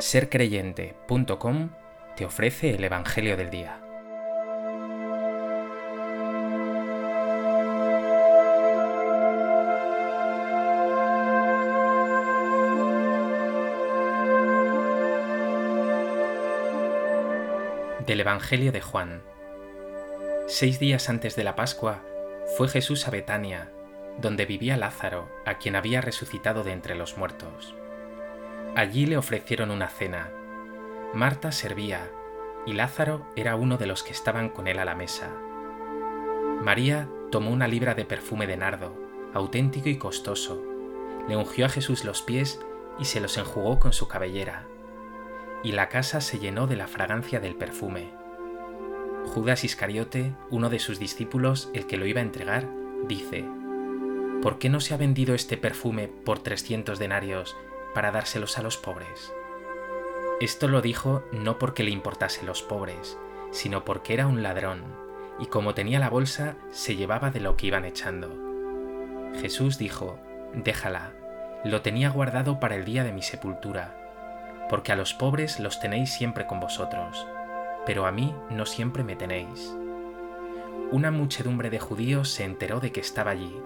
sercreyente.com te ofrece el Evangelio del Día. Del Evangelio de Juan. Seis días antes de la Pascua fue Jesús a Betania, donde vivía Lázaro, a quien había resucitado de entre los muertos. Allí le ofrecieron una cena. Marta servía y Lázaro era uno de los que estaban con él a la mesa. María tomó una libra de perfume de nardo, auténtico y costoso, le ungió a Jesús los pies y se los enjugó con su cabellera. Y la casa se llenó de la fragancia del perfume. Judas Iscariote, uno de sus discípulos, el que lo iba a entregar, dice, ¿Por qué no se ha vendido este perfume por 300 denarios para dárselos a los pobres. Esto lo dijo no porque le importase los pobres, sino porque era un ladrón, y como tenía la bolsa, se llevaba de lo que iban echando. Jesús dijo, Déjala, lo tenía guardado para el día de mi sepultura, porque a los pobres los tenéis siempre con vosotros, pero a mí no siempre me tenéis. Una muchedumbre de judíos se enteró de que estaba allí,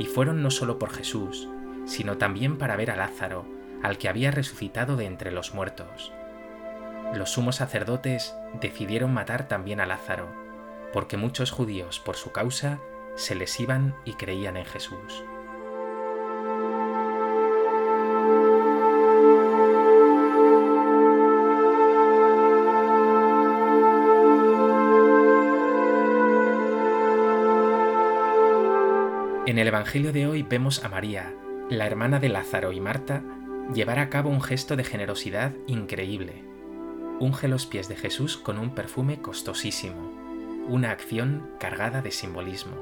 y fueron no solo por Jesús, sino también para ver a Lázaro, al que había resucitado de entre los muertos. Los sumos sacerdotes decidieron matar también a Lázaro, porque muchos judíos por su causa se les iban y creían en Jesús. En el Evangelio de hoy vemos a María, la hermana de Lázaro y Marta, llevar a cabo un gesto de generosidad increíble. Unge los pies de Jesús con un perfume costosísimo, una acción cargada de simbolismo.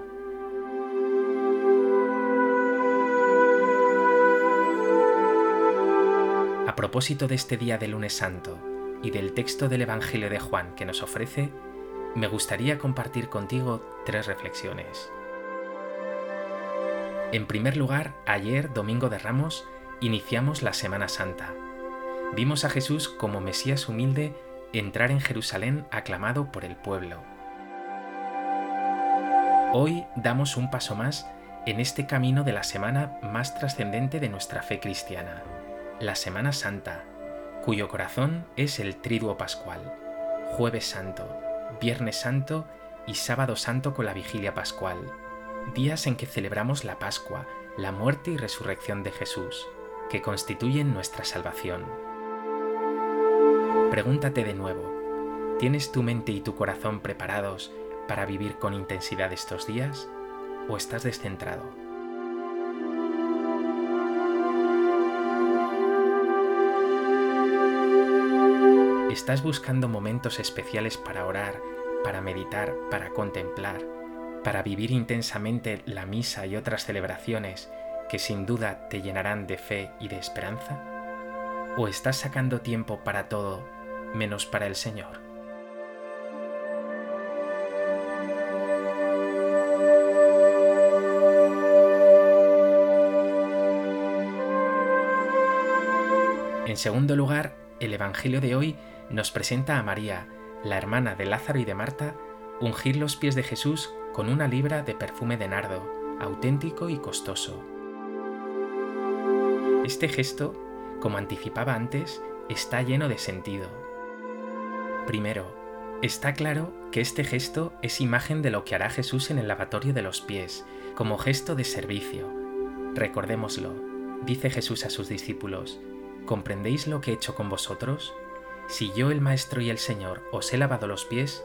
A propósito de este día de lunes santo y del texto del Evangelio de Juan que nos ofrece, me gustaría compartir contigo tres reflexiones. En primer lugar, ayer, domingo de Ramos, iniciamos la Semana Santa. Vimos a Jesús como Mesías humilde entrar en Jerusalén aclamado por el pueblo. Hoy damos un paso más en este camino de la semana más trascendente de nuestra fe cristiana, la Semana Santa, cuyo corazón es el Triduo Pascual, Jueves Santo, Viernes Santo y Sábado Santo con la Vigilia Pascual, días en que celebramos la Pascua, la muerte y resurrección de Jesús que constituyen nuestra salvación. Pregúntate de nuevo, ¿tienes tu mente y tu corazón preparados para vivir con intensidad estos días o estás descentrado? ¿Estás buscando momentos especiales para orar, para meditar, para contemplar, para vivir intensamente la misa y otras celebraciones que sin duda te llenarán de fe y de esperanza? ¿O estás sacando tiempo para todo menos para el Señor? En segundo lugar, el Evangelio de hoy nos presenta a María, la hermana de Lázaro y de Marta, ungir los pies de Jesús con una libra de perfume de nardo, auténtico y costoso. Este gesto, como anticipaba antes, está lleno de sentido. Primero, está claro que este gesto es imagen de lo que hará Jesús en el lavatorio de los pies, como gesto de servicio. Recordémoslo, dice Jesús a sus discípulos, ¿comprendéis lo que he hecho con vosotros? Si yo el Maestro y el Señor os he lavado los pies,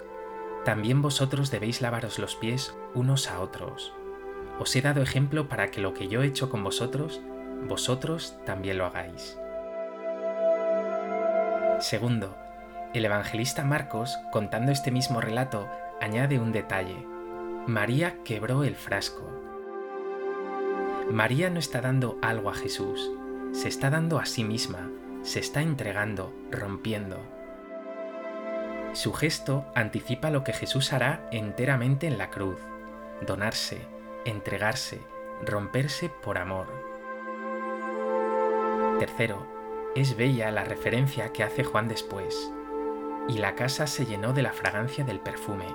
también vosotros debéis lavaros los pies unos a otros. Os he dado ejemplo para que lo que yo he hecho con vosotros, vosotros también lo hagáis. Segundo, el evangelista Marcos, contando este mismo relato, añade un detalle. María quebró el frasco. María no está dando algo a Jesús, se está dando a sí misma, se está entregando, rompiendo. Su gesto anticipa lo que Jesús hará enteramente en la cruz, donarse, entregarse, romperse por amor. Tercero, Es bella la referencia que hace Juan después, y la casa se llenó de la fragancia del perfume.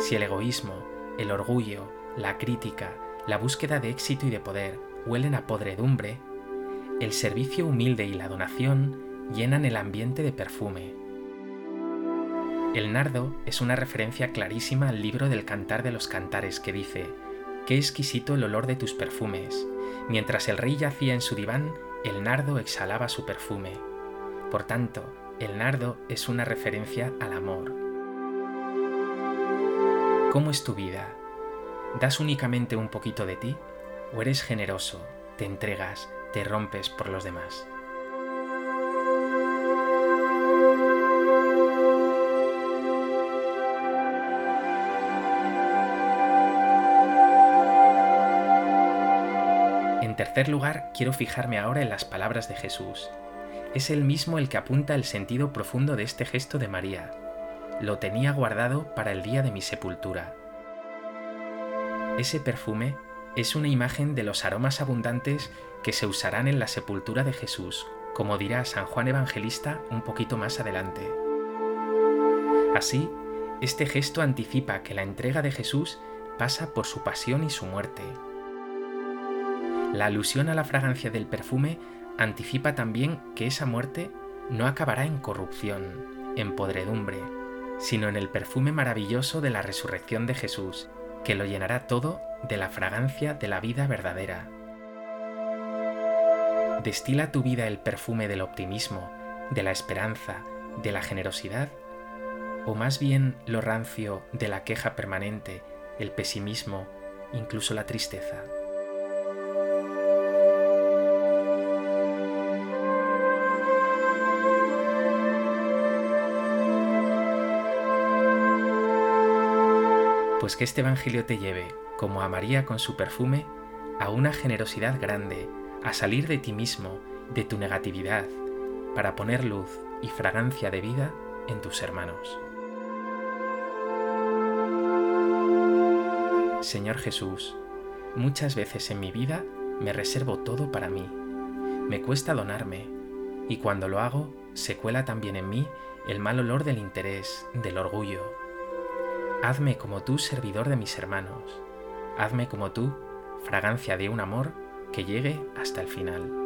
Si el egoísmo, el orgullo, la crítica, la búsqueda de éxito y de poder huelen a podredumbre, el servicio humilde y la donación llenan el ambiente de perfume. El nardo es una referencia clarísima al libro del Cantar de los Cantares que dice, Qué exquisito el olor de tus perfumes. Mientras el rey yacía en su diván, el nardo exhalaba su perfume. Por tanto, el nardo es una referencia al amor. ¿Cómo es tu vida? ¿Das únicamente un poquito de ti? ¿O eres generoso, te entregas, te rompes por los demás? Tercer lugar, quiero fijarme ahora en las palabras de Jesús. Es el mismo el que apunta el sentido profundo de este gesto de María. Lo tenía guardado para el día de mi sepultura. Ese perfume es una imagen de los aromas abundantes que se usarán en la sepultura de Jesús, como dirá San Juan Evangelista un poquito más adelante. Así, este gesto anticipa que la entrega de Jesús pasa por su pasión y su muerte. La alusión a la fragancia del perfume anticipa también que esa muerte no acabará en corrupción, en podredumbre, sino en el perfume maravilloso de la resurrección de Jesús, que lo llenará todo de la fragancia de la vida verdadera. ¿Destila tu vida el perfume del optimismo, de la esperanza, de la generosidad? ¿O más bien lo rancio de la queja permanente, el pesimismo, incluso la tristeza? Pues que este Evangelio te lleve, como a María con su perfume, a una generosidad grande, a salir de ti mismo, de tu negatividad, para poner luz y fragancia de vida en tus hermanos. Señor Jesús, muchas veces en mi vida me reservo todo para mí. Me cuesta donarme, y cuando lo hago, se cuela también en mí el mal olor del interés, del orgullo, Hazme como tú, servidor de mis hermanos. Hazme como tú, fragancia de un amor que llegue hasta el final.